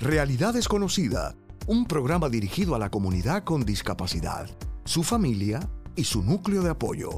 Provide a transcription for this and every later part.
Realidad Desconocida, un programa dirigido a la comunidad con discapacidad, su familia y su núcleo de apoyo,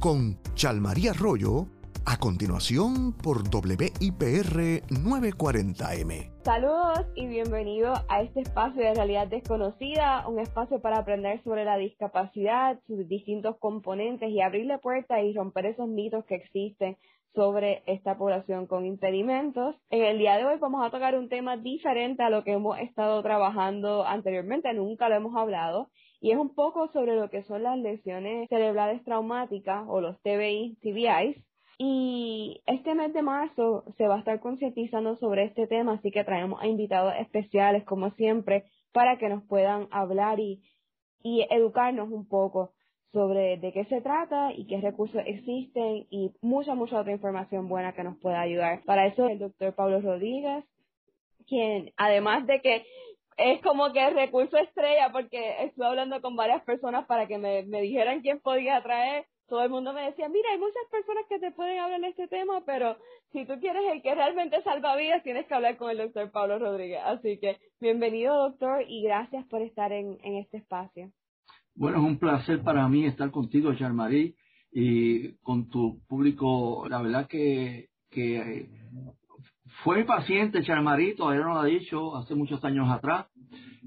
con Chalmaría Arroyo, a continuación por WIPR 940M. Saludos y bienvenido a este espacio de realidad desconocida, un espacio para aprender sobre la discapacidad, sus distintos componentes y abrirle puertas y romper esos mitos que existen sobre esta población con impedimentos. En el día de hoy vamos a tocar un tema diferente a lo que hemos estado trabajando anteriormente, nunca lo hemos hablado, y es un poco sobre lo que son las lesiones cerebrales traumáticas o los TBI, TBIs. Y este mes de marzo se va a estar concientizando sobre este tema, así que traemos a invitados especiales, como siempre, para que nos puedan hablar y, y educarnos un poco sobre de qué se trata y qué recursos existen y mucha, mucha otra información buena que nos pueda ayudar. Para eso el doctor Pablo Rodríguez, quien además de que es como que el recurso estrella porque estuve hablando con varias personas para que me, me dijeran quién podía traer. Todo el mundo me decía, mira, hay muchas personas que te pueden hablar de este tema, pero si tú quieres el que realmente salva vidas, tienes que hablar con el doctor Pablo Rodríguez. Así que bienvenido, doctor, y gracias por estar en, en este espacio. Bueno, es un placer para mí estar contigo, Charmarí, y con tu público. La verdad que, fue paciente, Charmarí, todavía no lo ha dicho, hace muchos años atrás,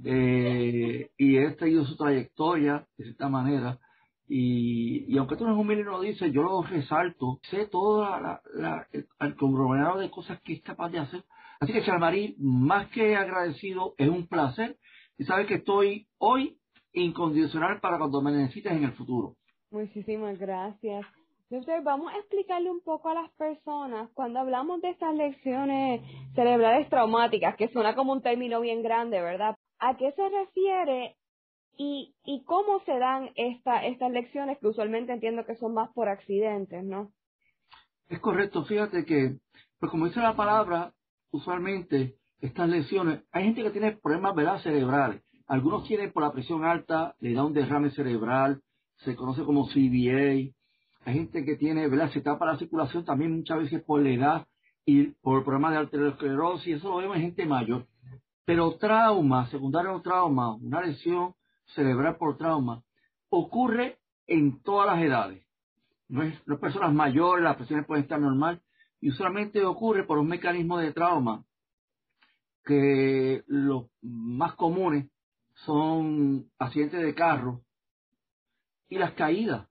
eh, y he seguido su trayectoria de cierta manera. Y, aunque tú no es un y lo dices, yo lo resalto, sé todo la, la, el, conglomerado de cosas que es capaz de hacer. Así que, Charmarí, más que agradecido, es un placer. Y sabes que estoy hoy incondicional para cuando me necesites en el futuro. Muchísimas gracias. Doctor, vamos a explicarle un poco a las personas cuando hablamos de estas lecciones cerebrales traumáticas, que suena como un término bien grande, ¿verdad? ¿A qué se refiere y, y cómo se dan esta, estas lecciones que usualmente entiendo que son más por accidentes, ¿no? Es correcto, fíjate que, pues como dice la palabra, usualmente estas lesiones, hay gente que tiene problemas ¿verdad? cerebrales algunos tienen por la presión alta, le da un derrame cerebral, se conoce como CBA. Hay gente que tiene, ¿verdad? Se tapa la circulación también muchas veces por la edad y por problemas de arteriosclerosis, eso lo vemos en gente mayor. Pero trauma, secundario trauma, una lesión cerebral por trauma, ocurre en todas las edades. No es, no es personas mayores, las presiones pueden estar normal, y usualmente ocurre por un mecanismo de trauma que los más comunes son accidentes de carro y las caídas.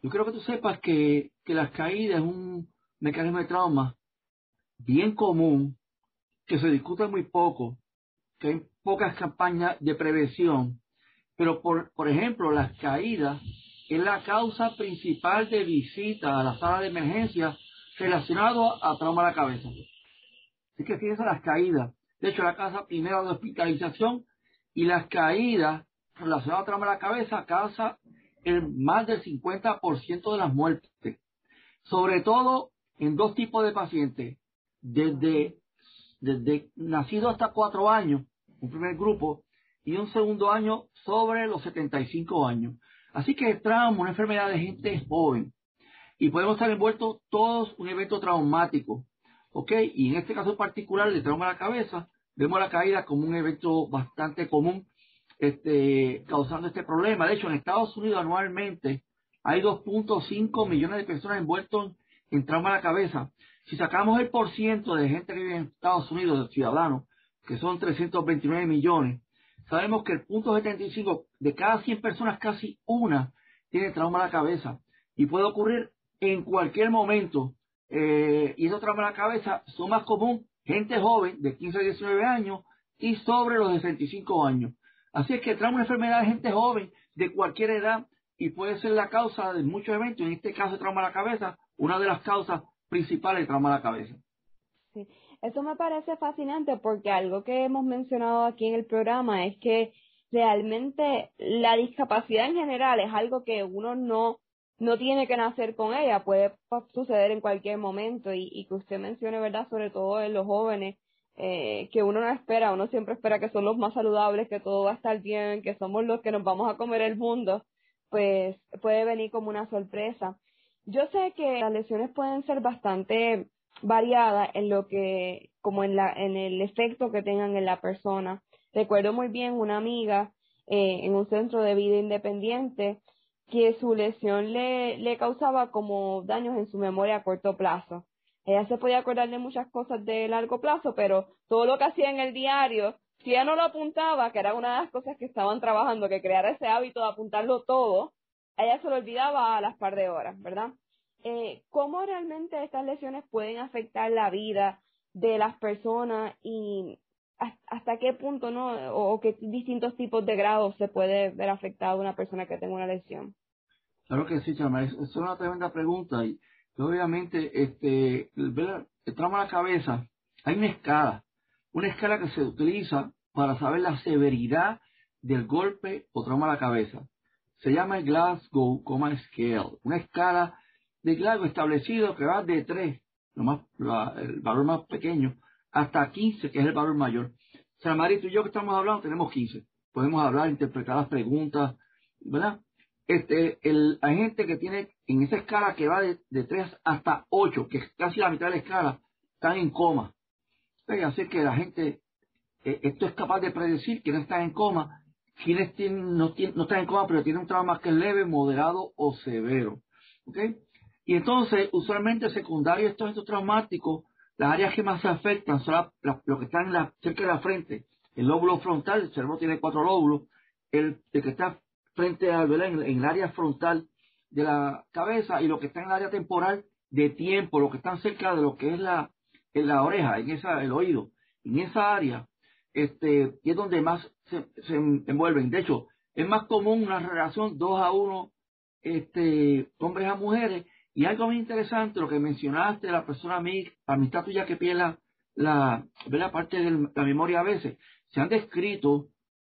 Yo quiero que tú sepas que, que las caídas es un mecanismo de trauma bien común, que se discute muy poco, que hay pocas campañas de prevención, pero por, por ejemplo, las caídas es la causa principal de visita a la sala de emergencia relacionado a trauma de la cabeza. Así que fíjense las caídas. De hecho, la casa primera de hospitalización y las caídas relacionadas a trauma de la cabeza causa el más del 50% de las muertes, sobre todo en dos tipos de pacientes, desde, desde nacido hasta cuatro años, un primer grupo, y un segundo año sobre los 75 años. Así que el trauma, una enfermedad de gente joven, y podemos estar envueltos todos un evento traumático, ¿ok? Y en este caso particular de trauma de la cabeza, vemos la caída como un evento bastante común este, causando este problema. De hecho, en Estados Unidos anualmente hay 2.5 millones de personas envueltas en trauma a la cabeza. Si sacamos el por ciento de gente que vive en Estados Unidos, de ciudadanos, que son 329 millones, sabemos que el punto 75 de cada 100 personas, casi una tiene trauma a la cabeza. Y puede ocurrir en cualquier momento. Eh, y esos traumas a la cabeza son más comunes gente joven de 15 a 19 años y sobre los 65 años. Así es que trae una enfermedad de gente joven de cualquier edad y puede ser la causa de muchos eventos, en este caso trauma a la cabeza, una de las causas principales de trauma a la cabeza. Sí, eso me parece fascinante porque algo que hemos mencionado aquí en el programa es que realmente la discapacidad en general es algo que uno no no tiene que nacer con ella, puede suceder en cualquier momento y, y que usted mencione, ¿verdad? Sobre todo en los jóvenes, eh, que uno no espera, uno siempre espera que son los más saludables, que todo va a estar bien, que somos los que nos vamos a comer el mundo, pues puede venir como una sorpresa. Yo sé que las lesiones pueden ser bastante variada en lo que, como en la, en el efecto que tengan en la persona. Recuerdo muy bien una amiga eh, en un centro de vida independiente que su lesión le, le causaba como daños en su memoria a corto plazo. Ella se podía acordar de muchas cosas de largo plazo, pero todo lo que hacía en el diario, si ella no lo apuntaba, que era una de las cosas que estaban trabajando, que crear ese hábito de apuntarlo todo, ella se lo olvidaba a las par de horas, ¿verdad? Eh, ¿Cómo realmente estas lesiones pueden afectar la vida de las personas y hasta qué punto, ¿no? O, qué distintos tipos de grados se puede ver afectado una persona que tenga una lesión. Claro que sí, Chama, es, una tremenda pregunta y, obviamente este, el, el trauma a la cabeza, hay una escala, una escala que se utiliza para saber la severidad del golpe o trauma a la cabeza. Se llama el Glasgow Coma Scale, una escala de Glasgow establecido que va de 3, lo más, el valor más pequeño, hasta 15, que es el valor mayor. O sea, Marito y yo que estamos hablando tenemos 15. Podemos hablar, interpretar las preguntas, ¿verdad? Este, el, hay gente que tiene en esa escala que va de, de 3 hasta 8, que es casi la mitad de la escala, están en coma. Así que la gente, eh, esto es capaz de predecir quiénes están en coma, quienes tienen, no, no están en coma, pero tienen un trauma que es leve, moderado o severo. ¿okay? Y entonces, usualmente secundario estos eventos traumáticos las áreas que más se afectan son lo que están cerca de la frente. El lóbulo frontal, el cerebro tiene cuatro lóbulos. El, que está frente al en, en el área frontal de la cabeza y lo que está en el área temporal de tiempo, lo que están cerca de lo que es la, en la oreja, en esa, el oído. En esa área este, es donde más se, se envuelven. De hecho, es más común una relación dos a uno este, hombres a mujeres y algo muy interesante, lo que mencionaste, la persona amiga, amistad tuya que pierde la, la, parte de la memoria a veces, se han descrito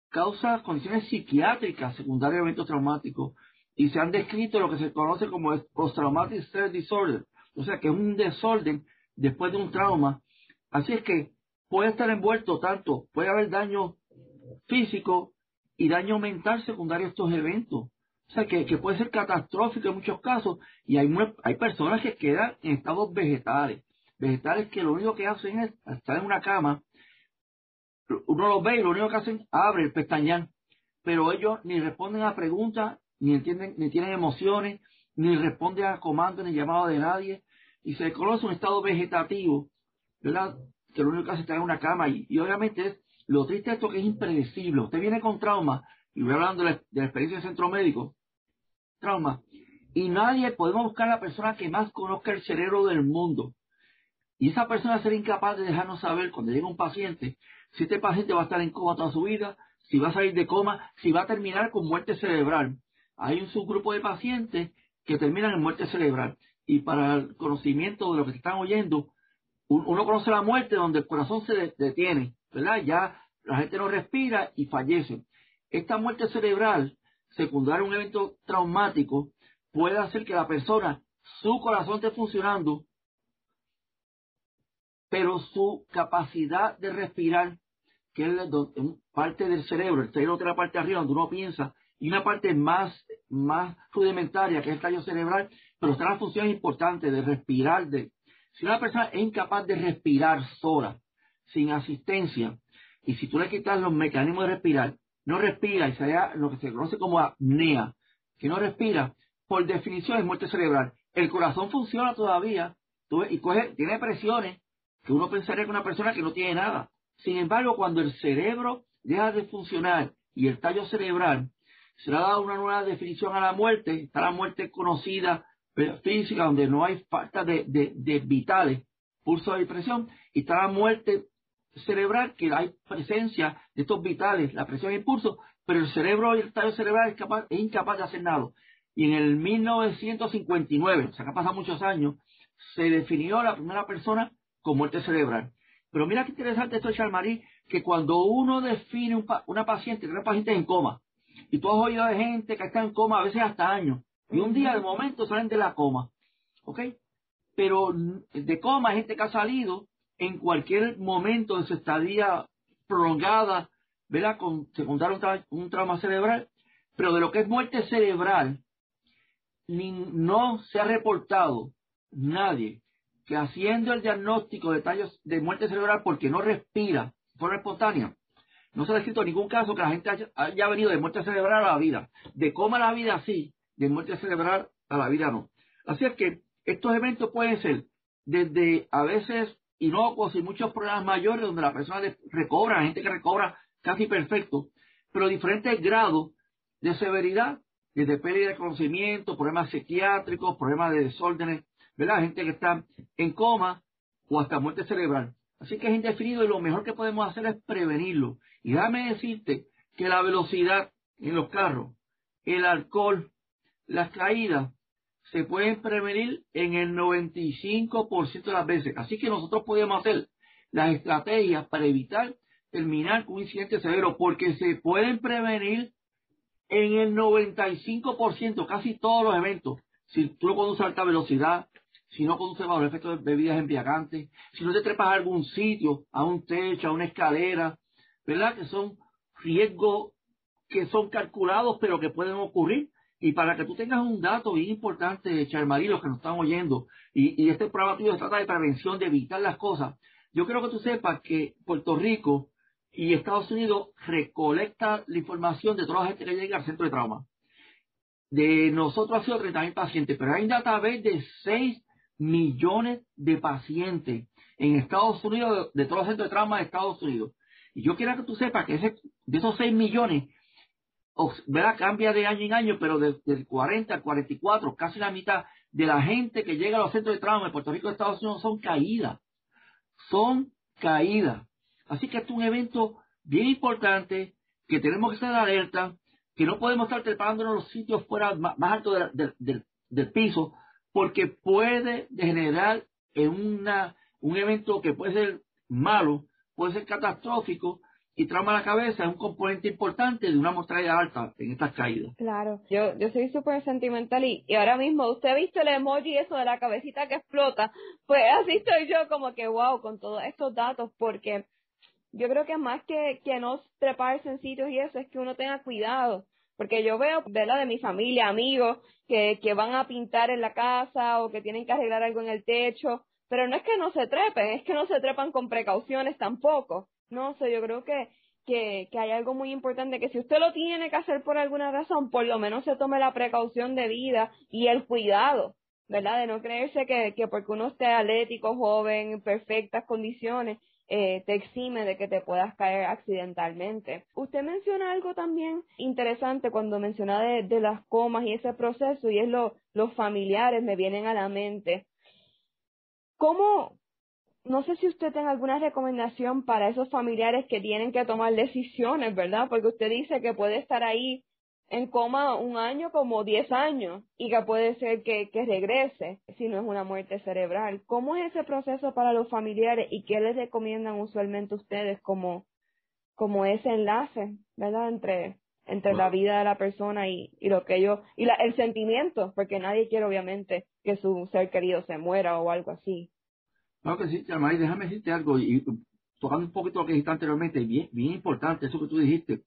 causas, condiciones psiquiátricas secundarias a eventos traumáticos y se han descrito lo que se conoce como post-traumatic stress disorder, o sea que es un desorden después de un trauma. Así es que puede estar envuelto tanto, puede haber daño físico y daño mental secundario a estos eventos. O sea, que, que puede ser catastrófico en muchos casos y hay, hay personas que quedan en estados vegetales. Vegetales que lo único que hacen es estar en una cama, uno los ve y lo único que hacen abre el pestañal, pero ellos ni responden a preguntas, ni entienden, ni tienen emociones, ni responden a comandos ni llamados de nadie, y se conoce un estado vegetativo, ¿verdad? Que lo único que hace es estar en una cama, y, obviamente es lo triste esto que es impredecible. Usted viene con trauma, y voy hablando de la experiencia del centro médico, trauma. Y nadie, podemos buscar a la persona que más conozca el cerebro del mundo. Y esa persona será incapaz de dejarnos saber cuando llega un paciente si este paciente va a estar en coma toda su vida, si va a salir de coma, si va a terminar con muerte cerebral. Hay un subgrupo de pacientes que terminan en muerte cerebral. Y para el conocimiento de lo que se están oyendo, uno conoce la muerte donde el corazón se detiene, ¿verdad? Ya la gente no respira y fallece. Esta muerte cerebral secundaria a un evento traumático puede hacer que la persona, su corazón esté funcionando, pero su capacidad de respirar, que es parte del cerebro, el cerebro tiene la parte de arriba donde uno piensa, y una parte más, más rudimentaria, que es el tallo cerebral, pero está la función importante de respirar. De, si una persona es incapaz de respirar sola, sin asistencia, y si tú le quitas los mecanismos de respirar, no respira y se lo que se conoce como apnea, que no respira, por definición es muerte cerebral. El corazón funciona todavía y coge, tiene presiones que uno pensaría que una persona que no tiene nada. Sin embargo, cuando el cerebro deja de funcionar y el tallo cerebral se le ha dado una nueva definición a la muerte, está la muerte conocida física, donde no hay falta de, de vitales, pulso de presión, y está la muerte cerebral que hay presencia de estos vitales, la presión e impulso, pero el cerebro y el tallo cerebral es, incapaz de hacer nada. Y en el 1959, o sea que ha pasado muchos años, se definió la primera persona con muerte cerebral. Pero mira qué interesante esto, Charmarí, que cuando uno define una paciente, una paciente en coma, y tú has oído de gente que está en coma a veces hasta años, y un día de momento salen de la coma, ¿ok? Pero de coma hay gente que ha salido en cualquier momento de su estadía prolongada, ¿verdad? Con secundario un, trauma cerebral, pero de lo que es muerte cerebral, no se ha reportado nadie que haciendo el diagnóstico de tallos de muerte cerebral porque no respira de forma espontánea, no se ha descrito ningún caso que la gente haya, venido de muerte cerebral a la vida. De coma a la vida sí, de muerte cerebral a la vida no. Así es que estos eventos pueden ser desde a veces inocuos y muchos problemas mayores donde la persona recobra, gente que recobra casi perfecto, pero diferentes grados de severidad, desde pérdida de conocimiento, problemas psiquiátricos, problemas de desórdenes, ¿verdad? Gente que está en coma o hasta muerte cerebral. Así que es indefinido y lo mejor que podemos hacer es prevenirlo. Y déjame decirte que la velocidad en los carros, el alcohol, las caídas, se pueden prevenir en el 95% de las veces. Así que nosotros podemos hacer las estrategias para evitar terminar un incidente severo, porque se pueden prevenir en el 95%, casi todos los eventos. Si tú no conduces a alta velocidad, si no conduces bajo el efecto de bebidas embriagantes, si no te trepas a algún sitio, a un techo, a una escalera, ¿verdad? Que son riesgos que son calculados pero que pueden ocurrir. Y para que tú tengas un dato bien importante, Charmarí, los que nos están oyendo, y, este programa tuyo trata de prevención, de evitar las cosas, yo quiero que tú sepas que Puerto Rico y Estados Unidos recolecta la información de toda la gente que llega al centro de trauma. De nosotros ha sido 30.000 pacientes, pero hay un database de 6 millones de pacientes en Estados Unidos, de, todos los centros de trauma de Estados Unidos. Y yo quiero que tú sepas que de esos 6 millones, ¿verdad? Cambia de año en año, pero del 40 al 44, casi la mitad de la gente que llega a los centros de trauma de Puerto Rico y Estados Unidos son caídas. Son caídas. Así que es un evento bien importante, que tenemos que estar alerta, que no podemos estar trepándonos los sitios fuera más, altos del piso, porque puede generar en una, un evento que puede ser malo, puede ser catastrófico, y trauma la cabeza es un componente importante de una mortalidad alta en estas caídas. Claro, yo, yo soy súper sentimental y, y, ahora mismo usted ha visto el emoji eso de la cabecita que explota, pues así estoy yo como que wow con todos estos datos porque yo creo que más que, que no treparse en sitios y eso es que uno tenga cuidado porque yo veo, ¿verdad? De mi familia, amigos, que, que van a pintar en la casa o que tienen que arreglar algo en el techo, pero no es que no se trepen, es que no se trepan con precauciones tampoco. No sé, yo creo que, que, que hay algo muy importante que si usted lo tiene que hacer por alguna razón, por lo menos se tome la precaución de vida y el cuidado, ¿verdad? De no creerse que, que porque uno esté atlético, joven, en perfectas condiciones, eh, te exime de que te puedas caer accidentalmente. Usted menciona algo también interesante cuando menciona de, las comas y ese proceso y es lo, los familiares me vienen a la mente. ¿Cómo, no sé si usted tiene alguna recomendación para esos familiares que tienen que tomar decisiones, ¿verdad? Porque usted dice que puede estar ahí en coma un año como 10 años y que puede ser que, que regrese si no es una muerte cerebral. ¿Cómo es ese proceso para los familiares y qué les recomiendan usualmente ustedes como, como ese enlace, ¿verdad? Entre, entre la vida de la persona y, y lo que ellos, y la, el sentimiento, porque nadie quiere obviamente que su ser querido se muera o algo así. Claro que sí, déjame decirte algo y, tocando un poquito lo que dijiste anteriormente, bien, bien importante eso que tú dijiste.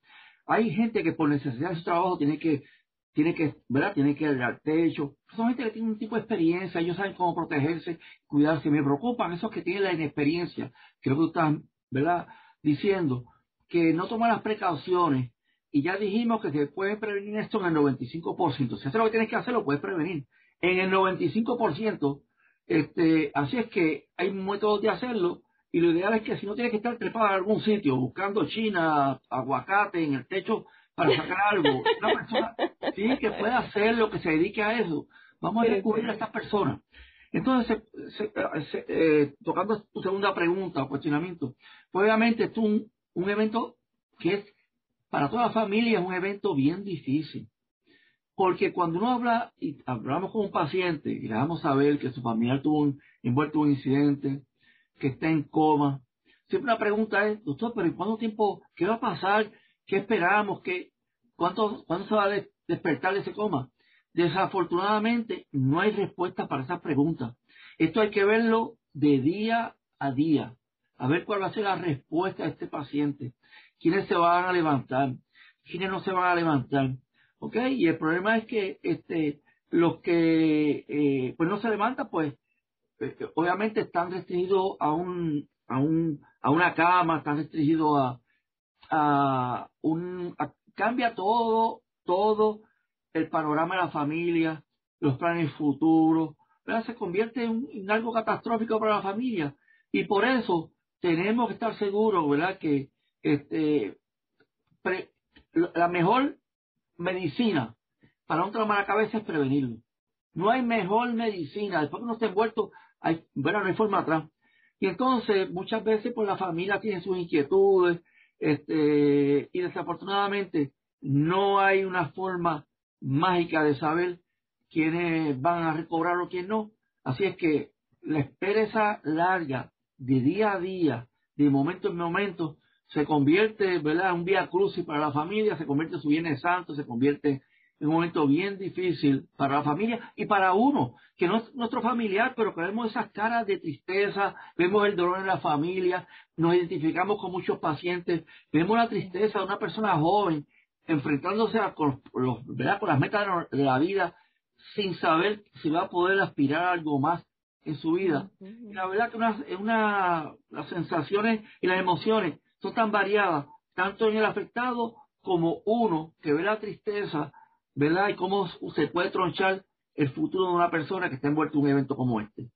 Hay gente que por necesidad de su trabajo tiene que, tiene que, ¿verdad? Tiene que al techo. Son gente que tiene un tipo de experiencia, ellos saben cómo protegerse, cuidarse. Me preocupan esos que tienen la inexperiencia, creo que tú estás, ¿verdad? Diciendo que no toman las precauciones. Y ya dijimos que se puede prevenir esto en el 95%. Si haces lo que tienes que hacer, lo puedes prevenir. En el 95%, este, así es que hay métodos de hacerlo y lo ideal es que si no tienes que estar trepado en algún sitio buscando china, aguacate en el techo para sacar algo, una persona sí que pueda hacer lo que se dedique a eso. Vamos a descubrir a estas personas. Entonces, eh, tocando tu segunda pregunta o cuestionamiento, pues obviamente es un, un evento que es para toda la familia es un evento bien difícil. Porque cuando uno habla y hablamos con un paciente y le damos a saber que su familiar tuvo un, envuelto en un incidente, que está en coma. Siempre la pregunta es, doctor, pero ¿en cuánto tiempo? ¿Qué va a pasar? ¿Qué esperamos? ¿Qué, cuánto, ¿Cuándo se va a despertar de ese coma? Desafortunadamente, no hay respuesta para esas preguntas. Esto hay que verlo de día a día, a ver cuál va a ser la respuesta de este paciente. ¿Quiénes se van a levantar? ¿Quiénes no se van a levantar? ¿Ok? Y el problema es que este, los que eh, pues no se levantan, pues eh, obviamente están restringidos a un, a un, a una cama, están restringidos a, a un, cambia todo, todo el panorama de la familia, los planes futuros, se convierte en, algo catastrófico para la familia. Y por eso tenemos que estar seguros, ¿verdad?, que este, la mejor medicina para un trauma de la cabeza es prevenirlo. No hay mejor medicina. Después que uno está envuelto, hay, bueno, no hay forma atrás. Y entonces, muchas veces, pues la familia tiene sus inquietudes, este, y desafortunadamente no hay una forma mágica de saber quiénes van a recobrar o quién no. Así es que la espera esa larga, de día a día, de momento en momento, se convierte, ¿verdad?, en un vía crucis para la familia, se convierte en su Viernes Santo, se convierte en un momento bien difícil para la familia y para uno, que no es nuestro familiar, pero que vemos esas caras de tristeza, vemos el dolor en la familia, nos identificamos con muchos pacientes, vemos la tristeza de una persona joven enfrentándose con, los, con las metas de la vida sin saber si va a poder aspirar a algo más en su vida. Y la verdad que una, una, las sensaciones y las emociones son tan variadas, tanto en el afectado como uno que ve la tristeza, ¿verdad? Y cómo se puede tronchar el futuro de una persona que está envuelta en un evento como este.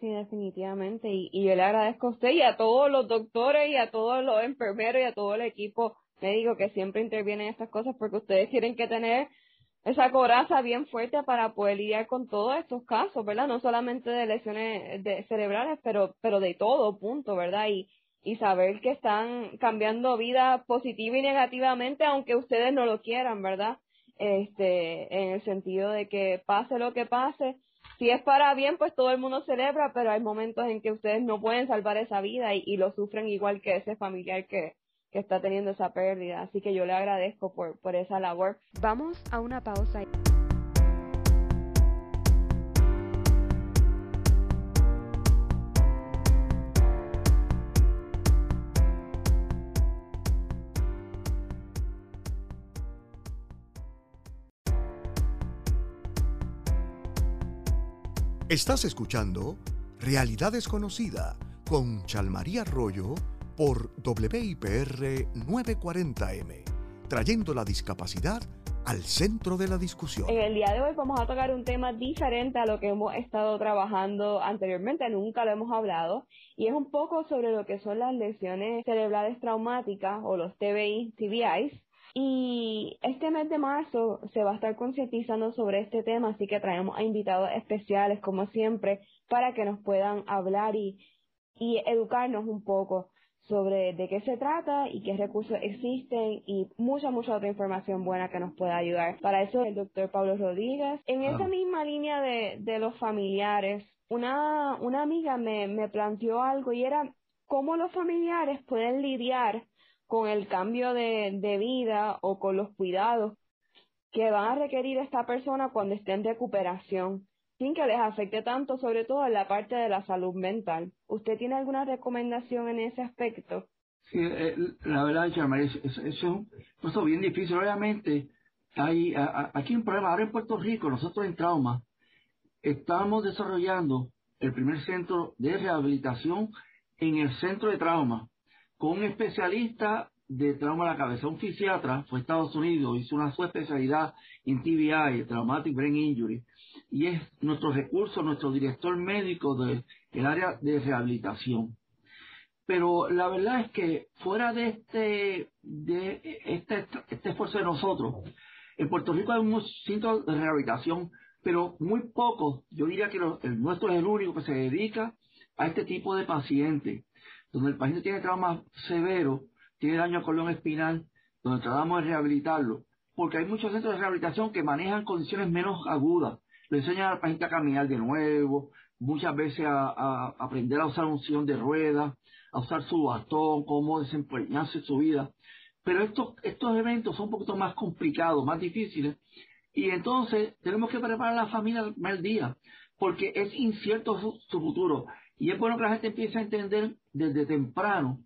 Sí, definitivamente. Y, y yo le agradezco a usted y a todos los doctores y a todos los enfermeros y a todo el equipo médico que siempre interviene en estas cosas porque ustedes tienen que tener esa coraza bien fuerte para poder lidiar con todos estos casos, ¿verdad? No solamente de lesiones de cerebrales, pero, pero de todo, punto, ¿verdad? Y, y saber que están cambiando vida positiva y negativamente, aunque ustedes no lo quieran, ¿verdad? Este, en el sentido de que pase lo que pase, si es para bien, pues todo el mundo celebra, pero hay momentos en que ustedes no pueden salvar esa vida y, y lo sufren igual que ese familiar que, que está teniendo esa pérdida. Así que yo le agradezco por, por esa labor. Vamos a una pausa. Estás escuchando Realidad Desconocida con Chalmaría Arroyo por WIPR 940M, trayendo la discapacidad al centro de la discusión. En el día de hoy vamos a tocar un tema diferente a lo que hemos estado trabajando anteriormente, nunca lo hemos hablado, y es un poco sobre lo que son las lesiones cerebrales traumáticas o los TBI, TBIs. Y este mes de marzo se va a estar concientizando sobre este tema, así que traemos a invitados especiales, como siempre, para que nos puedan hablar y, y educarnos un poco sobre de qué se trata y qué recursos existen y mucha, mucha otra información buena que nos pueda ayudar. Para eso el doctor Pablo Rodríguez. En esa misma línea de, de los familiares, una, una amiga me, me planteó algo y era cómo los familiares pueden lidiar con el cambio de, de vida o con los cuidados que van a requerir esta persona cuando esté en recuperación sin que les afecte tanto, sobre todo en la parte de la salud mental. ¿Usted tiene alguna recomendación en ese aspecto? Sí, eh, la verdad, es, es, un bien difícil. Obviamente, hay aquí un problema. Ahora en Puerto Rico, nosotros en trauma, estamos desarrollando el primer centro de rehabilitación en el centro de trauma, con un especialista de trauma de la cabeza, un fisiatra, fue a Estados Unidos, hizo una subespecialidad en TBI, Traumatic Brain Injury, y es nuestro recurso, nuestro director médico del área de rehabilitación. Pero la verdad es que fuera de este, de este, este esfuerzo de nosotros, en Puerto Rico hay unos centros de rehabilitación, pero muy pocos, yo diría que el nuestro es el único que se dedica a este tipo de pacientes, donde el paciente tiene trauma severo, tiene daño a colon espinal, donde tratamos de rehabilitarlo, porque hay muchos centros de rehabilitación que manejan condiciones menos agudas, le enseñan al paciente a caminar de nuevo, muchas veces a, aprender a usar un sillón de ruedas, a usar su bastón, cómo desempeñarse su vida. Pero estos, estos eventos son un poquito más complicados, más difíciles, y entonces tenemos que preparar a la familia al día, porque es incierto su, futuro. Y es bueno que la gente empiece a entender desde temprano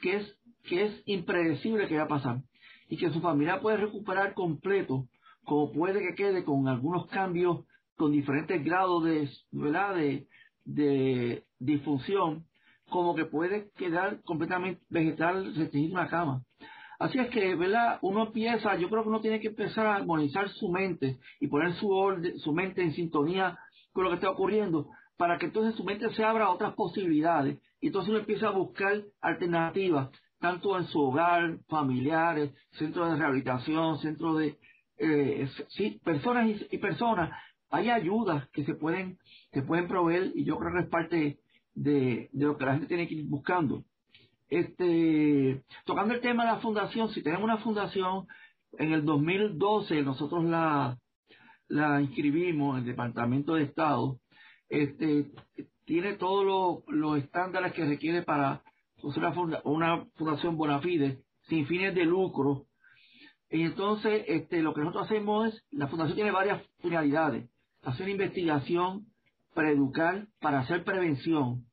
que es, que es impredecible que va a pasar y que su familia puede recuperar completo, como puede que quede con algunos cambios con diferentes grados de, ¿verdad? de, de disfunción, como que puede quedar completamente vegetal restringido en una cama. Así es que, ¿verdad? Uno empieza, yo creo que uno tiene que empezar a armonizar su mente y poner su, orden, su mente en sintonía con lo que está ocurriendo, para que entonces su mente se abra a otras posibilidades y entonces uno empieza a buscar alternativas, tanto en su hogar, familiares, centros de rehabilitación, centros de eh, sí, personas y, personas. Hay ayudas que se pueden, se pueden proveer y yo creo que es parte de, de lo que la gente tiene que ir buscando. Este, tocando el tema de la fundación, si tenemos una fundación, en el 2012 nosotros la, la inscribimos en el Departamento de Estado, este, tiene todos los estándares que requiere para ser una, fundación bona fide, sin fines de lucro. Y entonces, este, lo que nosotros hacemos es, la fundación tiene varias finalidades. Hacer investigación para educar, para hacer prevención,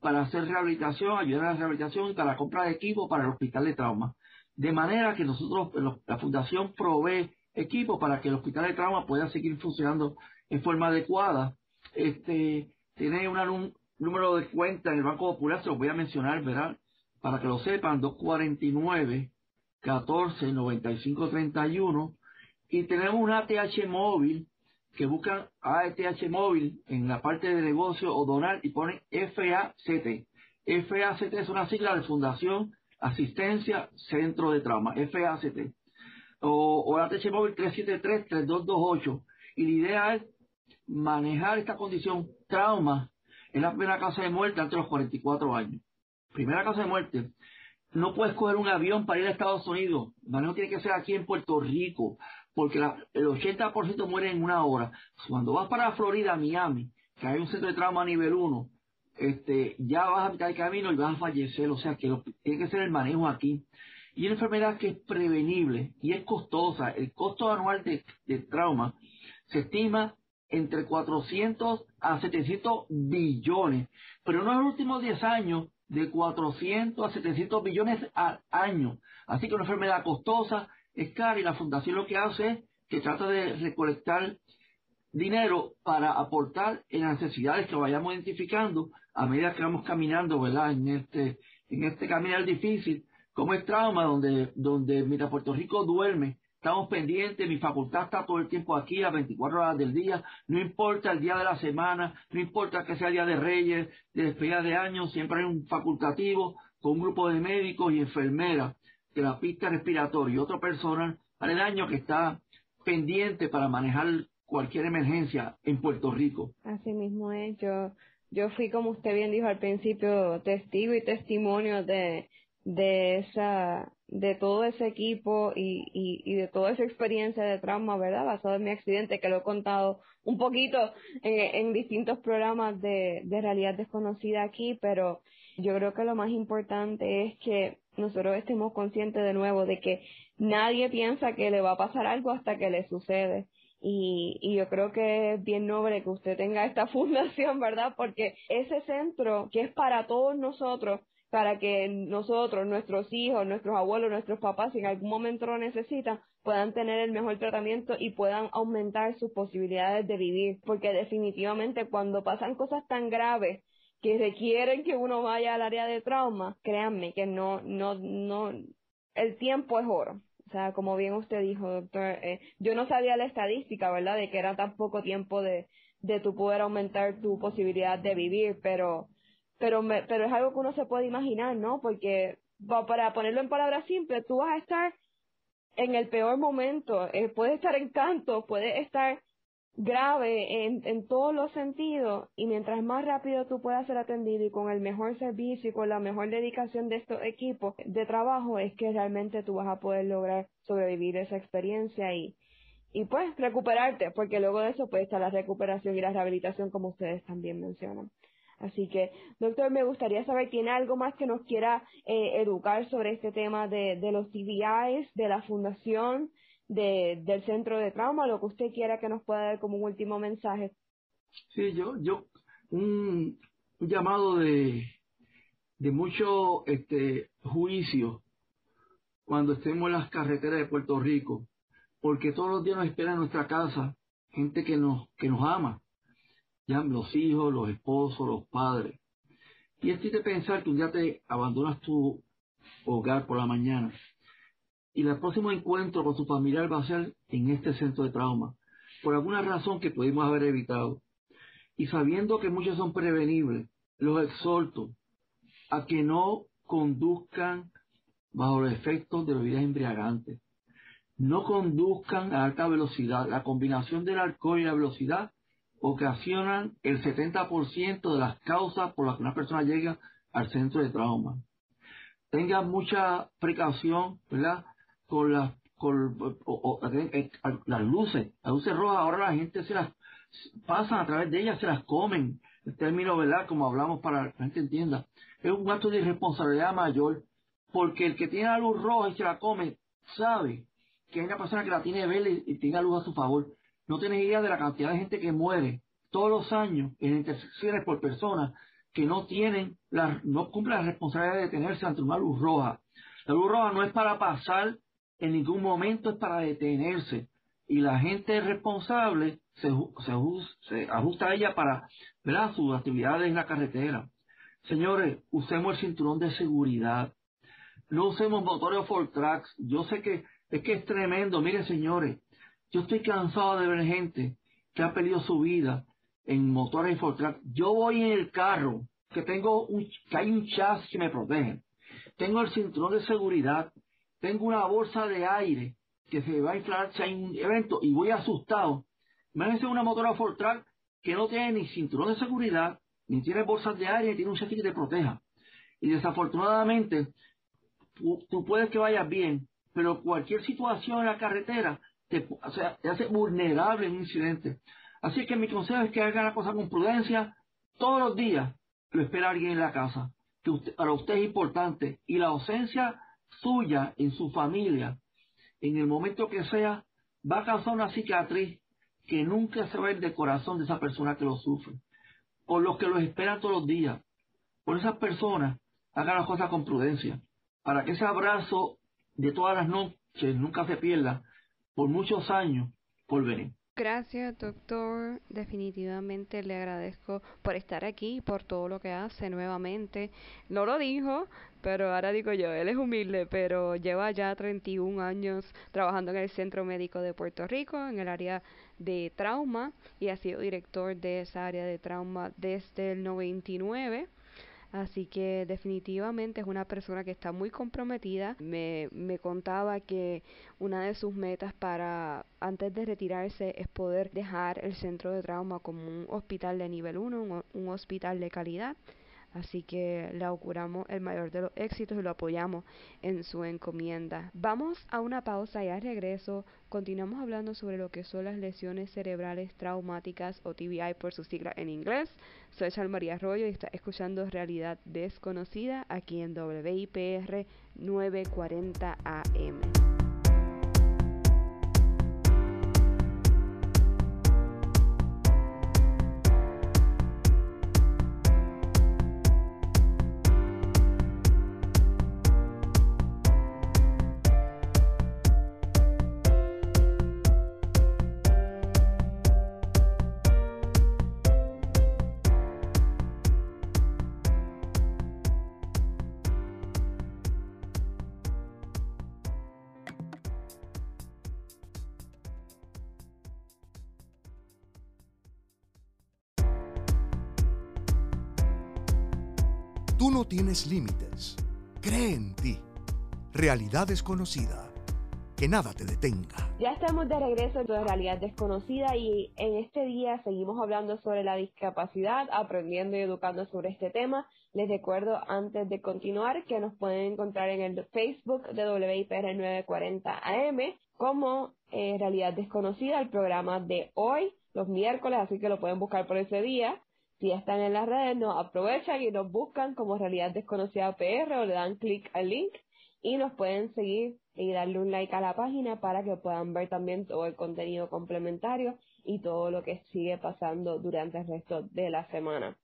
para hacer rehabilitación, ayudar a la rehabilitación y para la compra de equipo para el hospital de trauma. De manera que nosotros, la fundación provee equipo para que el hospital de trauma pueda seguir funcionando en forma adecuada. Este, tiene un número de cuenta en el Banco Popular, se lo voy a mencionar, ¿verdad? Para que lo sepan, 249 14 95 31 y tenemos un ATH móvil que buscan ATH móvil en la parte de negocio o donar y ponen FACT. FACT es una sigla de Fundación Asistencia Centro de Trauma, FACT. O, o ATH móvil 373-3228. Y la idea es manejar esta condición trauma en la primera causa de muerte antes de los 44 años. Primera causa de muerte. No puedes coger un avión para ir a Estados Unidos. No tiene que ser aquí en Puerto Rico porque el 80% muere en una hora. Cuando vas para Florida, Miami, que hay un centro de trauma nivel 1, este, ya vas a mitad de camino y vas a fallecer, o sea que tiene que ser el manejo aquí. Y una enfermedad que es prevenible y es costosa. El costo anual de, de trauma se estima entre 400 a 700 billones, pero no en los últimos 10 años de 400 a 700 billones al año. Así que una enfermedad costosa es cara y la fundación lo que hace es que trata de recolectar dinero para aportar en las necesidades que vayamos identificando a medida que vamos caminando, ¿verdad? En este, en este caminar difícil, como es trauma, donde, donde mira, Puerto Rico duerme, estamos pendientes, mi facultad está todo el tiempo aquí a 24 horas del día, no importa el día de la semana, no importa que sea día de Reyes, de despedida de años, siempre hay un facultativo con un grupo de médicos y enfermeras pista respiratoria y otro personal año que está pendiente para manejar cualquier emergencia en Puerto Rico. Así mismo es, yo, yo fui, como usted bien dijo al principio, testigo y testimonio de, de esa de todo ese equipo y, y, y, de toda esa experiencia de trauma, ¿verdad? Basado en mi accidente, que lo he contado un poquito en, distintos programas de, de realidad desconocida aquí, pero yo creo que lo más importante es que nosotros estemos conscientes de nuevo de que nadie piensa que le va a pasar algo hasta que le sucede. Y, y yo creo que es bien noble que usted tenga esta fundación, ¿verdad? Porque ese centro que es para todos nosotros, para que nosotros, nuestros hijos, nuestros abuelos, nuestros papás, si en algún momento lo necesitan, puedan tener el mejor tratamiento y puedan aumentar sus posibilidades de vivir. Porque definitivamente cuando pasan cosas tan graves que requieren que uno vaya al área de trauma, créanme que no, no, no, el tiempo es oro. O sea, como bien usted dijo, doctor, eh, yo no sabía la estadística, ¿verdad? De que era tan poco tiempo de, de tu poder aumentar tu posibilidad de vivir, pero, pero, me, pero es algo que uno se puede imaginar, ¿no? Porque para ponerlo en palabras simples, tú vas a estar en el peor momento, eh, puedes estar en canto, puedes estar grave en, en todos los sentidos y mientras más rápido tú puedas ser atendido y con el mejor servicio y con la mejor dedicación de estos equipos de trabajo es que realmente tú vas a poder lograr sobrevivir esa experiencia y, y pues recuperarte, porque luego de eso puede estar la recuperación y la rehabilitación como ustedes también mencionan. Así que, doctor, me gustaría saber, ¿tiene algo más que nos quiera eh, educar sobre este tema de, los TBIs, de la fundación, de, del centro de trauma, lo que usted quiera que nos pueda dar como un último mensaje. Sí, yo, yo, un, llamado de, de mucho este, juicio cuando estemos en las carreteras de Puerto Rico, porque todos los días nos espera en nuestra casa gente que nos, que nos ama. Los hijos, los esposos, los padres. Y es triste pensar que un día te abandonas tu hogar por la mañana y el próximo encuentro con tu familiar va a ser en este centro de trauma, por alguna razón que pudimos haber evitado. Y sabiendo que muchos son prevenibles, los exhorto a que no conduzcan bajo los efectos de bebidas embriagantes. No conduzcan a alta velocidad. La combinación del alcohol y la velocidad ocasionan el 70% de las causas por las que una persona llega al centro de trauma. Tengan mucha precaución, ¿verdad? Con las con eh, eh, las luces, las luces rojas, ahora la gente se las pasan a través de ellas, se las comen, el término, ¿verdad? Como hablamos para que la gente entienda. Es un acto de irresponsabilidad mayor, porque el que tiene la luz roja y se la come, sabe que hay una persona que la tiene verde y tiene la luz a su favor. No tiene idea de la cantidad de gente que muere todos los años en intersecciones por personas que no tienen, la, no cumplen la responsabilidad de detenerse ante una luz roja. La luz roja no es para pasar en ningún momento, es para detenerse. Y la gente responsable se, ajusta a ella para ver sus actividades en la carretera. Señores, usemos el cinturón de seguridad. No usemos motores for tracks. Yo sé que es que es tremendo. Miren, señores, yo estoy cansado de ver gente que ha perdido su vida en motores Fortrack. Yo voy en el carro que tengo un, que hay un chasis que me protege. Tengo el cinturón de seguridad. Tengo una bolsa de aire que se va a inflar si hay un evento y voy asustado. Imagínense una motora Fortrack que no tiene ni cinturón de seguridad, ni tiene bolsas de aire, ni tiene un chasis que te proteja. Y desafortunadamente, tú puedes que vayas bien, pero cualquier situación en la carretera te, hace vulnerable en un incidente. Así que mi consejo es que hagan la cosa con prudencia. Todos los días lo espera alguien en la casa, que para usted es importante. Y la ausencia suya en su familia, en el momento que sea, va a causar una cicatriz que nunca se a ir del corazón de esa persona que lo sufre. Por los que lo esperan todos los días. Por esas personas, hagan las cosas con prudencia. Para que ese abrazo de todas las noches nunca se pierda por muchos años por venir. Gracias, doctor. Definitivamente le agradezco por estar aquí y por todo lo que hace nuevamente. No lo dijo, pero ahora digo yo, él es humilde, pero lleva ya 31 años trabajando en el Centro Médico de Puerto Rico, en el área de trauma, y ha sido director de esa área de trauma desde el 99. Así que definitivamente es una persona que está muy comprometida. Me, me contaba que una de sus metas para antes de retirarse es poder dejar el centro de trauma como un hospital de nivel 1, un hospital de calidad Así que le auguramos el mayor de los éxitos y lo apoyamos en su encomienda. Vamos a una pausa y al regreso continuamos hablando sobre lo que son las lesiones cerebrales traumáticas o TBI por su sigla en inglés. Soy Chal María Arroyo y está escuchando Realidad Desconocida aquí en WIPR 940 AM. Tú no tienes límites. Cree en ti. Realidad desconocida. Que nada te detenga. Ya estamos de regreso en Realidad Desconocida y en este día seguimos hablando sobre la discapacidad, aprendiendo y educando sobre este tema. Les recuerdo antes de continuar que nos pueden encontrar en el Facebook de WIPR 940 AM como eh, Realidad Desconocida, el programa de hoy, los miércoles, así que lo pueden buscar por ese día. Si están en las redes, nos aprovechan y nos buscan como Realidad Desconocida PR o le dan clic al link y nos pueden seguir y darle un like a la página para que puedan ver también todo el contenido complementario y todo lo que sigue pasando durante el resto de la semana.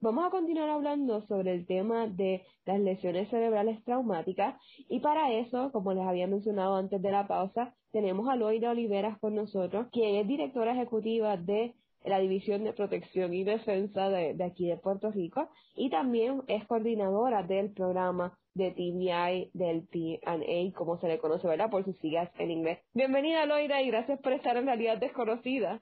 Vamos a continuar hablando sobre el tema de las lesiones cerebrales traumáticas y para eso, como les había mencionado antes de la pausa, tenemos a Loida Oliveras con nosotros, quien es directora ejecutiva de la División de Protección y Defensa de, aquí de Puerto Rico y también es coordinadora del programa de TBI del PNA, como se le conoce, ¿verdad? Por sus siglas en inglés. Bienvenida, Loira, y gracias por estar en Realidad Desconocida.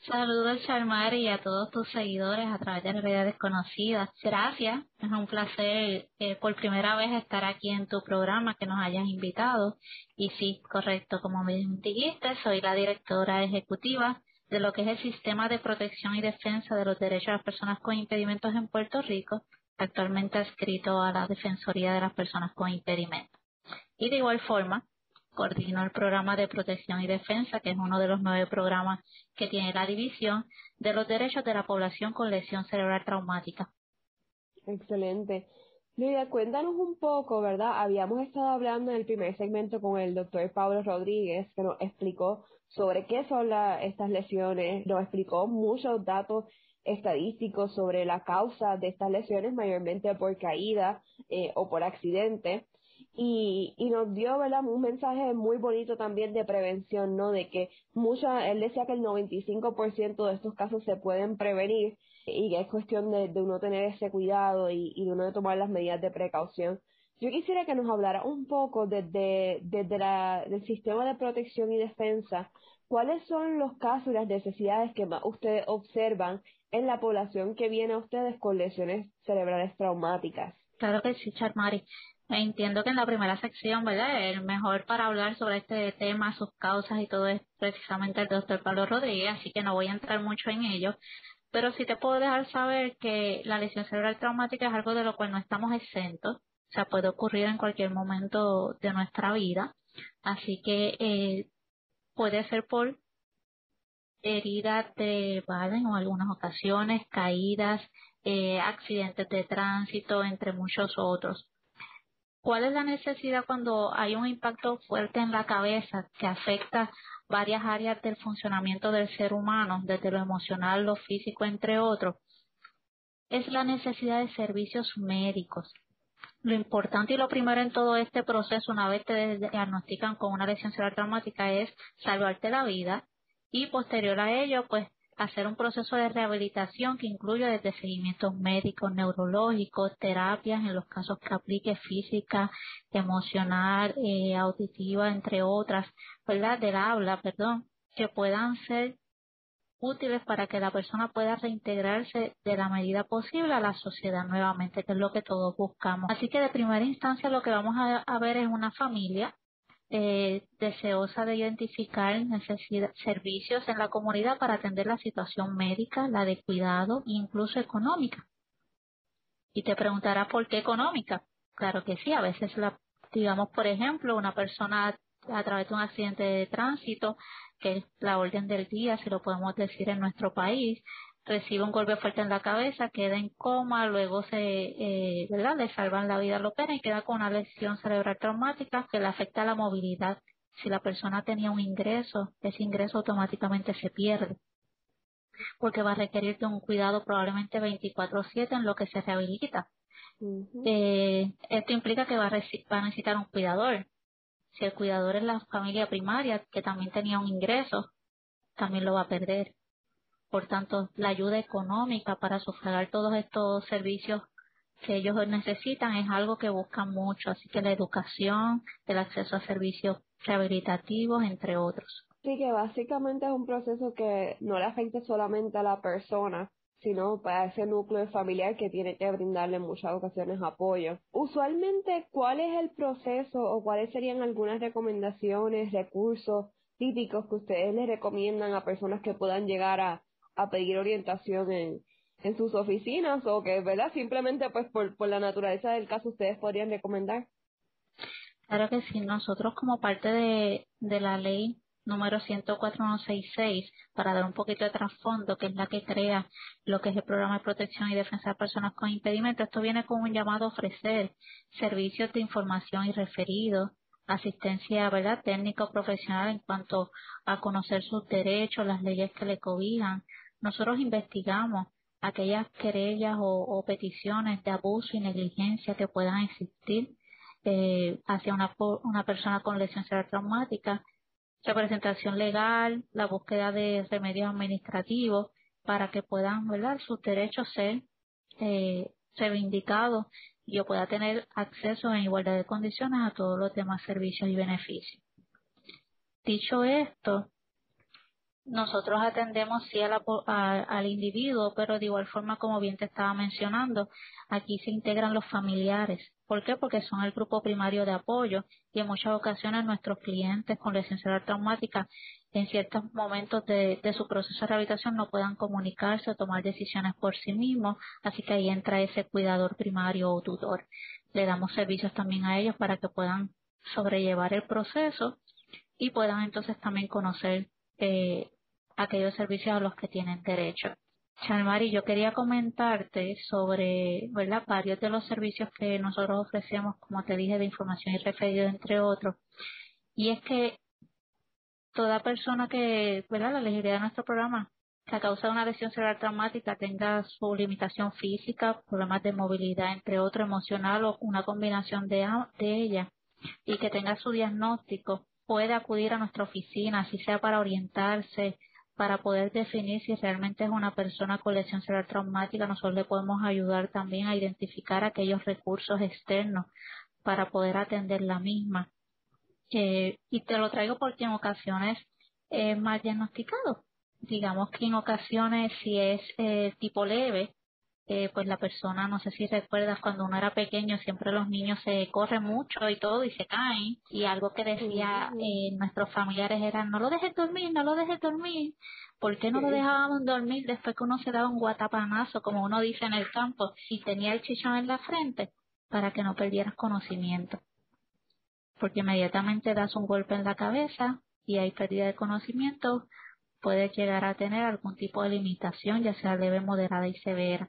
Saludos, Charmar, y a todos tus seguidores a través de Realidad Desconocida. Gracias, es un placer eh, por primera vez estar aquí en tu programa, que nos hayas invitado. Y sí, correcto, como me dijiste, soy la directora ejecutiva de lo que es el Sistema de Protección y Defensa de los Derechos de las Personas con Impedimentos en Puerto Rico, actualmente adscrito a la Defensoría de las Personas con Impedimentos. Y de igual forma, coordino el programa de protección y defensa, que es uno de los nueve programas que tiene la División de los Derechos de la Población con Lesión Cerebral Traumática. Excelente. Lidia, cuéntanos un poco, ¿verdad? Habíamos estado hablando en el primer segmento con el doctor Pablo Rodríguez, que nos explicó sobre qué son estas lesiones, nos explicó muchos datos estadísticos sobre la causa de estas lesiones, mayormente por caída eh, o por accidente. Y, y nos dio ¿verdad? un mensaje muy bonito también de prevención, ¿no? De que mucha, él decía que el 95% de estos casos se pueden prevenir y que es cuestión de, uno tener ese cuidado y, y de uno tomar las medidas de precaución. Yo quisiera que nos hablara un poco desde, desde la, del sistema de protección y defensa, cuáles son los casos y las necesidades que más ustedes observan en la población que viene a ustedes con lesiones cerebrales traumáticas. Claro que sí, Charmari. Entiendo que en la primera sección, ¿verdad? El mejor para hablar sobre este tema, sus causas y todo es precisamente el doctor Pablo Rodríguez, así que no voy a entrar mucho en ello. Pero sí te puedo dejar saber que la lesión cerebral traumática es algo de lo cual no estamos exentos. O sea, puede ocurrir en cualquier momento de nuestra vida. Así que eh, puede ser por heridas de bala en algunas ocasiones, caídas, eh, accidentes de tránsito, entre muchos otros. ¿Cuál es la necesidad cuando hay un impacto fuerte en la cabeza que afecta varias áreas del funcionamiento del ser humano, desde lo emocional, lo físico, entre otros? Es la necesidad de servicios médicos. Lo importante y lo primero en todo este proceso, una vez te diagnostican con una lesión cerebral traumática, es salvarte la vida y posterior a ello, pues hacer un proceso de rehabilitación que incluye desde seguimientos médicos, neurológicos, terapias en los casos que aplique física, emocional, eh, auditiva, entre otras, ¿verdad? Del habla, perdón, que puedan ser útiles para que la persona pueda reintegrarse de la medida posible a la sociedad nuevamente, que es lo que todos buscamos. Así que de primera instancia lo que vamos a ver es una familia eh, deseosa de identificar servicios en la comunidad para atender la situación médica, la de cuidado e incluso económica. Y te preguntarás por qué económica. Claro que sí, a veces la, digamos, por ejemplo, una persona a través de un accidente de tránsito, que es la orden del día, si lo podemos decir en nuestro país, recibe un golpe fuerte en la cabeza, queda en coma, luego se, eh, ¿verdad? Le salvan la vida, lo operan y queda con una lesión cerebral traumática que le afecta a la movilidad. Si la persona tenía un ingreso, ese ingreso automáticamente se pierde porque va a requerir de un cuidado probablemente 24/7 en lo que se rehabilita. eh, esto implica que va a, va a necesitar un cuidador. Si el cuidador es la familia primaria, que también tenía un ingreso, también lo va a perder. Por tanto, la ayuda económica para sufragar todos estos servicios que ellos necesitan es algo que buscan mucho, así que la educación, el acceso a servicios rehabilitativos, entre otros. Sí, que básicamente es un proceso que no le afecta solamente a la persona, sino para ese núcleo familiar que tiene que brindarle en muchas ocasiones apoyo. Usualmente, ¿cuál es el proceso o cuáles serían algunas recomendaciones, recursos típicos que ustedes le recomiendan a personas que puedan llegar a, a pedir orientación en, en sus oficinas o que, ¿verdad? Simplemente pues por, por la naturaleza del caso ustedes podrían recomendar. Claro que sí, nosotros como parte de, de la ley número 104166, para dar un poquito de trasfondo, que es la que crea lo que es el programa de protección y defensa de personas con impedimento, esto viene con un llamado a ofrecer servicios de información y referidos, asistencia verdad técnico profesional en cuanto a conocer sus derechos, las leyes que le cobijan, nosotros investigamos aquellas querellas o, peticiones de abuso y negligencia que puedan existir eh, hacia una, una persona con lesión cerebral traumática, representación legal, la búsqueda de remedios administrativos, para que puedan, ¿verdad?, sus derechos ser eh, reivindicados y yo pueda tener acceso en igualdad de condiciones a todos los demás servicios y beneficios. Dicho esto, nosotros atendemos sí al individuo, pero de igual forma, como bien te estaba mencionando, aquí se integran los familiares. ¿Por qué? Porque son el grupo primario de apoyo y en muchas ocasiones nuestros clientes con lesión cerebral traumática en ciertos momentos de, su proceso de rehabilitación no puedan comunicarse o tomar decisiones por sí mismos, así que ahí entra ese cuidador primario o tutor. Le damos servicios también a ellos para que puedan sobrellevar el proceso y puedan entonces también conocer eh, aquellos servicios a los que tienen derecho. Chalmari, yo quería comentarte sobre ¿verdad? varios de los servicios que nosotros ofrecemos, como te dije, de información y referido, entre otros. Y es que toda persona que, ¿verdad? La elegiría de nuestro programa, que a causa de una lesión cerebral traumática tenga su limitación física, problemas de movilidad, entre otros, emocional o una combinación de, de ellas, y que tenga su diagnóstico, puede acudir a nuestra oficina, si sea para orientarse, para poder definir si realmente es una persona con lesión cerebral traumática, nosotros le podemos ayudar también a identificar aquellos recursos externos para poder atender la misma. Eh, y te lo traigo porque en ocasiones es mal diagnosticado. Digamos que en ocasiones si es eh, tipo leve, eh, pues la persona, no sé si recuerdas, cuando uno era pequeño, siempre los niños se corren mucho y todo y se caen. Y algo que decía eh, nuestros familiares era, no lo dejes dormir, no lo dejes dormir. ¿Por qué no lo dejábamos dormir después que uno se daba un guatapanazo, como uno dice en el campo, y tenía el chichón en la frente? Para que no perdieras conocimiento. Porque inmediatamente das un golpe en la cabeza y hay pérdida de conocimiento, puedes llegar a tener algún tipo de limitación, ya sea leve, moderada y severa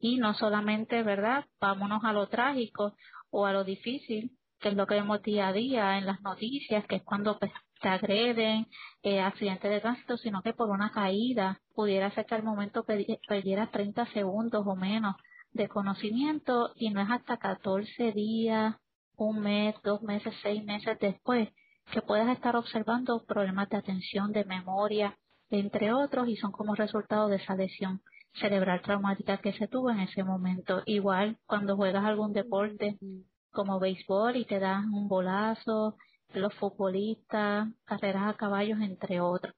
y no solamente, ¿verdad? Vámonos a lo trágico o a lo difícil, que es lo que vemos día a día en las noticias, que es cuando pues, te agreden, eh, accidentes de tránsito, sino que por una caída pudiera ser que al momento perdieras 30 segundos o menos de conocimiento y no es hasta 14 días, un mes, dos meses, seis meses después que puedas estar observando problemas de atención, de memoria, entre otros, y son como resultado de esa lesión cerebral traumática que se tuvo en ese momento. Igual cuando juegas algún deporte como béisbol y te dan un bolazo, los futbolistas, carreras a caballos, entre otros.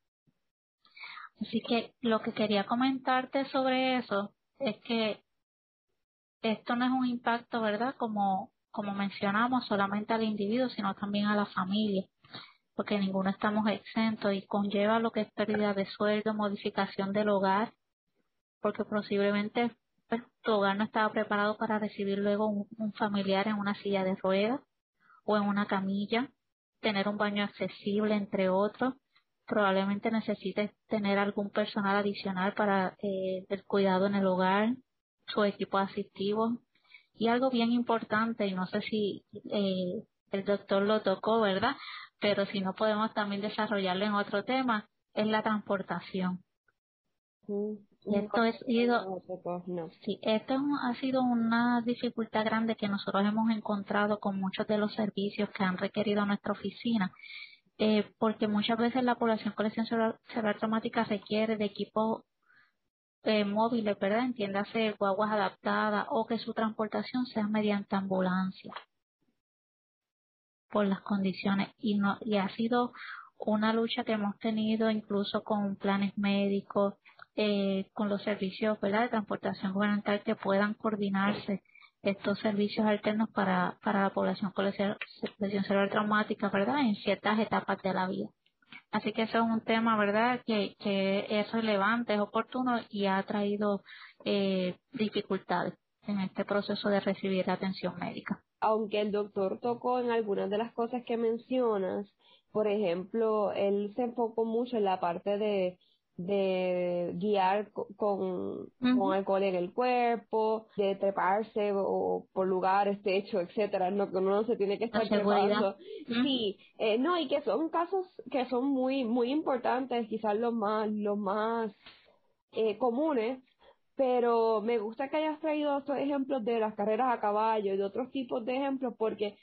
Así que lo que quería comentarte sobre eso es que esto no es un impacto, ¿verdad? Como, como mencionamos, solamente al individuo, sino también a la familia, porque ninguno estamos exentos y conlleva lo que es pérdida de sueldo, modificación del hogar, porque posiblemente pues, tu hogar no estaba preparado para recibir luego un, familiar en una silla de ruedas o en una camilla, tener un baño accesible, entre otros. Probablemente necesites tener algún personal adicional para eh, el cuidado en el hogar, su equipo asistivo. Y algo bien importante, y no sé si eh, el doctor lo tocó, ¿verdad? Pero si no podemos también desarrollarlo en otro tema, es la transportación. Esto, es sido, sí, esto ha sido una dificultad grande que nosotros hemos encontrado con muchos de los servicios que han requerido nuestra oficina, eh, porque muchas veces la población con lesión cerebral traumática requiere de equipos eh, móviles, ¿verdad? Entiéndase guaguas adaptadas o que su transportación sea mediante ambulancia por las condiciones y no y ha sido una lucha que hemos tenido incluso con planes médicos eh, con los servicios de transportación gubernamental que puedan coordinarse estos servicios alternos para, para la población con lesión cerebral traumática, ¿verdad? En ciertas etapas de la vida. Así que eso es un tema, ¿verdad?, que, que es relevante, es oportuno y ha traído eh, dificultades en este proceso de recibir atención médica. Aunque el doctor tocó en algunas de las cosas que mencionas, por ejemplo, él se enfocó mucho en la parte de de guiar con, con alcohol en el cuerpo, de treparse o por lugares, techo, etcétera, no que uno no se tiene que estar trepando. Sí, eh, no, y que son casos que son muy, muy importantes, quizás los más, los más eh, comunes, pero me gusta que hayas traído estos ejemplos de las carreras a caballo y de otros tipos de ejemplos porque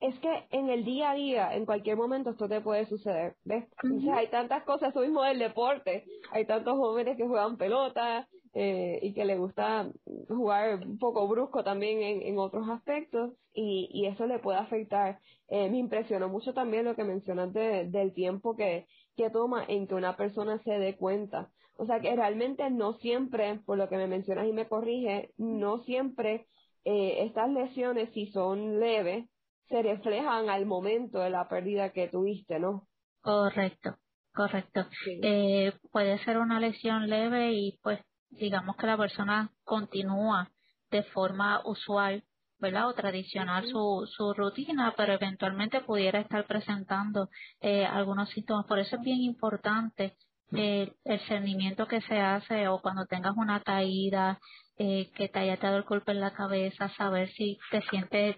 es que en el día a día, en cualquier momento, esto te puede suceder. ¿Ves? hay tantas cosas, eso mismo del deporte. Hay tantos jóvenes que juegan pelota eh, y que les gusta jugar un poco brusco también en, en otros aspectos y, y eso le puede afectar. Eh, me impresionó mucho también lo que mencionas del tiempo que, que toma en que una persona se dé cuenta. O sea que realmente no siempre, por lo que me mencionas y me corrige, no siempre eh, estas lesiones, si son leves, se reflejan al momento de la pérdida que tuviste, ¿no? Correcto, correcto. Eh, puede ser una lesión leve y pues digamos que la persona continúa de forma usual, ¿verdad? O tradicional su, su rutina, pero eventualmente pudiera estar presentando eh, algunos síntomas. Por eso es bien importante eh, el cernimiento que se hace o cuando tengas una caída, eh, que te haya dado el golpe en la cabeza, saber si te sientes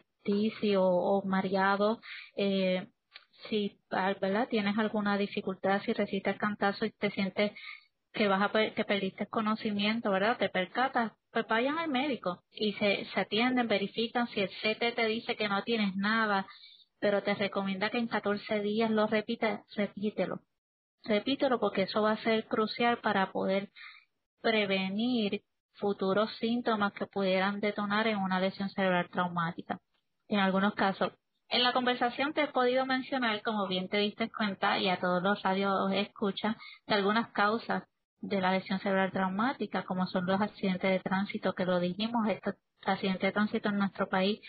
o, o mareado, eh, si ah, ¿verdad? tienes alguna dificultad, si resistes cantazo y te sientes que vas a que perdiste conocimiento, ¿verdad? Te percatas, pues vayan al médico y se, se atienden, verifican si el CT te dice que no tienes nada, pero te recomienda que en 14 días lo repitas, repítelo. Repítelo porque eso va a ser crucial para poder prevenir futuros síntomas que pudieran detonar en una lesión cerebral traumática en algunos casos. En la conversación te he podido mencionar, como bien te diste cuenta, y a todos los radios escuchan, de algunas causas de la lesión cerebral traumática, como son los accidentes de tránsito, que lo dijimos, estos accidentes de tránsito en nuestro país,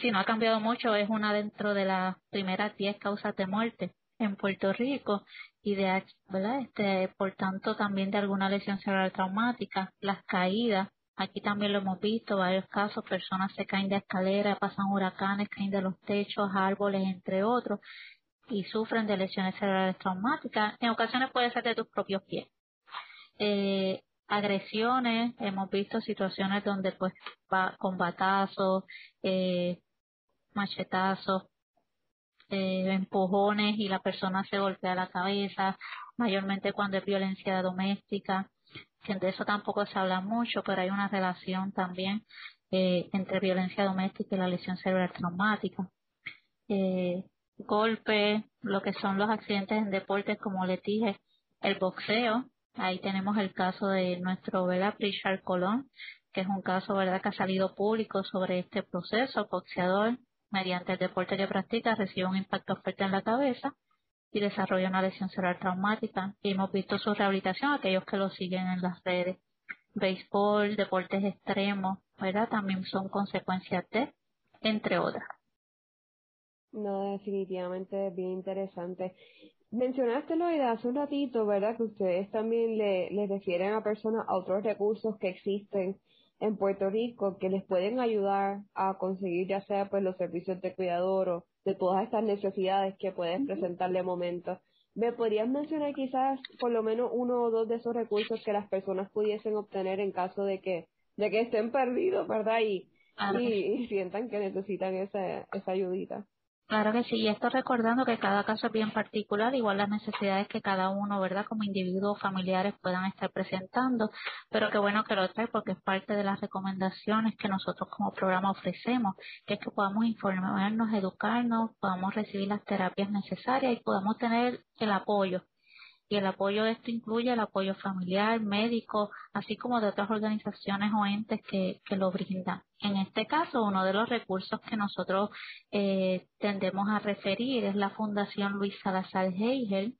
si no ha cambiado mucho, es una dentro de las primeras 10 causas de muerte en Puerto Rico y de, ¿verdad? Este, por tanto, también de alguna lesión cerebral traumática, las caídas, Aquí también lo hemos visto, varios casos, personas se caen de escaleras, pasan huracanes, caen de los techos, árboles, entre otros, y sufren de lesiones cerebrales traumáticas. En ocasiones puede ser de tus propios pies. Eh, agresiones, hemos visto situaciones donde pues va con batazos, eh, machetazos, eh, empujones y la persona se golpea la cabeza, mayormente cuando es violencia doméstica que de eso tampoco se habla mucho, pero hay una relación también eh, entre violencia doméstica y la lesión cerebral traumática. Eh, golpe, lo que son los accidentes en deportes, como les dije, el boxeo, ahí tenemos el caso de nuestro ¿verdad? Richard Colón, que es un caso verdad que ha salido público sobre este proceso, boxeador mediante el deporte que practica recibe un impacto fuerte en la cabeza y desarrolla una lesión cerebral traumática. Y hemos visto su rehabilitación, aquellos que lo siguen en las redes. Béisbol, deportes extremos, ¿verdad? También son consecuencias de, entre otras. No, definitivamente es bien interesante. Mencionaste lo de hace un ratito, ¿verdad? Que ustedes también le, le refieren a personas a otros recursos que existen en Puerto Rico que les pueden ayudar a conseguir ya sea pues los servicios de cuidador o de todas estas necesidades que pueden presentarle momentos. ¿Me podrías mencionar quizás por lo menos uno o dos de esos recursos que las personas pudiesen obtener en caso de que de que estén perdidos, verdad? Y, y, sientan que necesitan esa, esa ayudita. Claro que sí, y esto recordando que cada caso es bien particular, igual las necesidades que cada uno, ¿verdad? Como individuos familiares puedan estar presentando, pero qué bueno que lo trae porque es parte de las recomendaciones que nosotros como programa ofrecemos, que es que podamos informarnos, educarnos, podamos recibir las terapias necesarias y podamos tener el apoyo y el apoyo de esto incluye el apoyo familiar, médico, así como de otras organizaciones o entes que, que lo brindan. En este caso, uno de los recursos que nosotros eh, tendemos a referir es la Fundación Luis Salazar Heigel.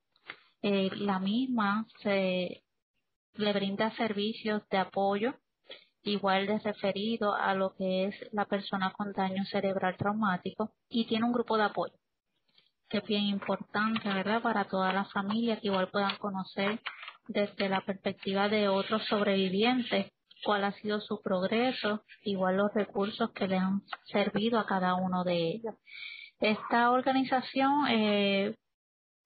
Eh, la misma se le brinda servicios de apoyo igual de referido a lo que es la persona con daño cerebral traumático y tiene un grupo de apoyo que es bien importante, ¿verdad? Para toda la familia que igual puedan conocer desde la perspectiva de otros sobrevivientes cuál ha sido su progreso, igual los recursos que le han servido a cada uno de ellos. Esta organización, eh,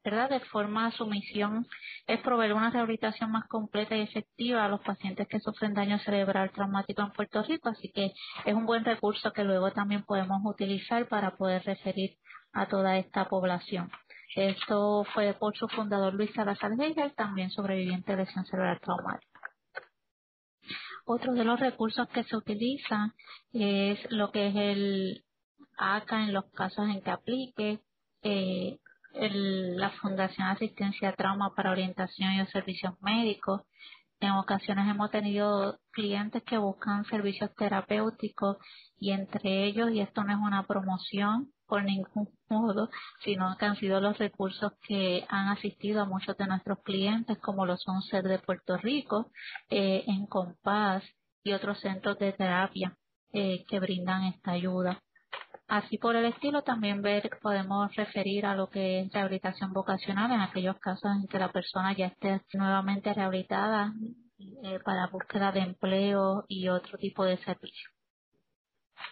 ¿verdad? De forma, su misión es proveer una rehabilitación más completa y efectiva a los pacientes que sufren daño cerebral traumático en Puerto Rico, así que es un buen recurso que luego también podemos utilizar para poder referir a toda esta población. Esto fue por su fundador Luis Salazar Hegel, también sobreviviente de lesión cerebral traumática. Otro de los recursos que se utilizan es lo que es el ACA en los casos en que aplique, eh, la Fundación Asistencia Trauma para Orientación y Servicios Médicos. En ocasiones hemos tenido clientes que buscan servicios terapéuticos y entre ellos, y esto no es una promoción por ningún modo, sino que han sido los recursos que han asistido a muchos de nuestros clientes, como lo son SER de Puerto Rico, eh, en Compás y otros centros de terapia eh, que brindan esta ayuda. Así por el estilo, también ver, podemos referir a lo que es rehabilitación vocacional en aquellos casos en que la persona ya esté nuevamente rehabilitada eh, para búsqueda de empleo y otro tipo de servicio.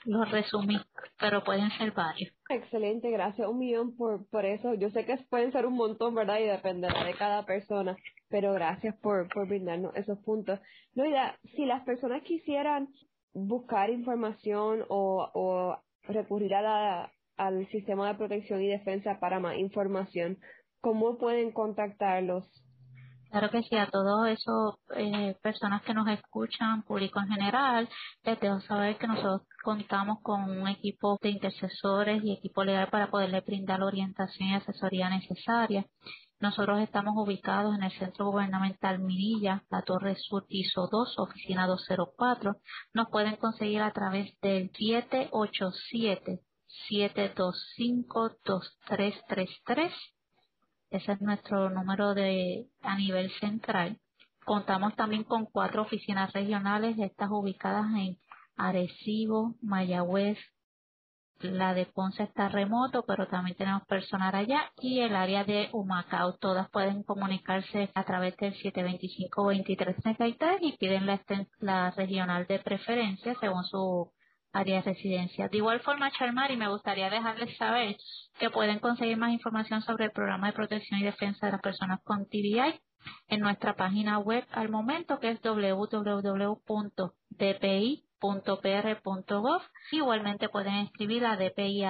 Lo resumí, pero pueden ser varios. Excelente, gracias un millón por, por eso. Yo sé que pueden ser un montón, ¿verdad? Y dependerá de cada persona, pero gracias por, por brindarnos esos puntos. Loida, si las personas quisieran buscar información o, o recurrir a al sistema de protección y defensa para más información, ¿cómo pueden contactarlos? Claro que sí, a todos esos eh, personas que nos escuchan, público en general, les dejo saber que nosotros contamos con un equipo de intercesores y equipo legal para poderle brindar la orientación y asesoría necesaria. Nosotros estamos ubicados en el Centro Gubernamental Mirilla, la Torre Sur, piso 2, oficina 204. Nos pueden conseguir a través del 787-725-2333. Ese es nuestro número de a nivel central. Contamos también con cuatro oficinas regionales, estas ubicadas en Arecibo, Mayagüez, la de Ponce está remoto, pero también tenemos personal allá y el área de Humacao. Todas pueden comunicarse a través del 725-2333 y piden la, la regional de preferencia según su área de residencia. De igual forma, Charmar, y me gustaría dejarles saber que pueden conseguir más información sobre el programa de protección y defensa de las personas con TBI en nuestra página web al momento que es www.dpi dpi.pr.gov. Igualmente pueden escribir a dpi.dpi.pr.gov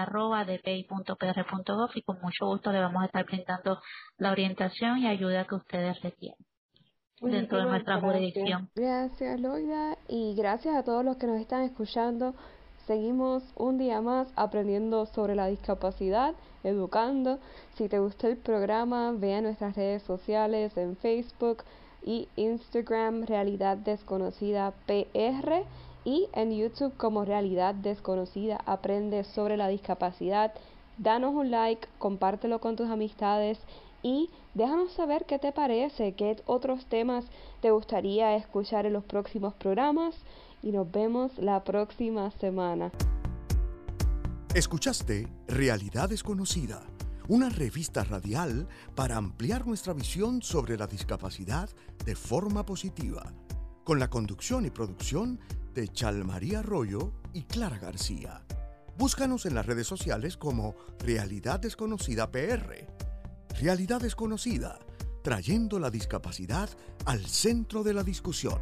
y con mucho gusto le vamos a estar brindando la orientación y ayuda que ustedes requieren dentro de nuestra jurisdicción. Gracias, Loida, y gracias a todos los que nos están escuchando. Seguimos un día más aprendiendo sobre la discapacidad, educando. Si te gustó el programa, ve a nuestras redes sociales en Facebook y Instagram, Realidad Desconocida PR y en YouTube como Realidad Desconocida aprende sobre la discapacidad. Danos un like, compártelo con tus amistades y déjanos saber qué te parece, qué otros temas te gustaría escuchar en los próximos programas y nos vemos la próxima semana. Escuchaste Realidad Desconocida, una revista radial para ampliar nuestra visión sobre la discapacidad de forma positiva, con la conducción y producción de Chalmaría Arroyo y Clara García. Búscanos en las redes sociales como Realidad Desconocida PR. Realidad Desconocida, trayendo la discapacidad al centro de la discusión.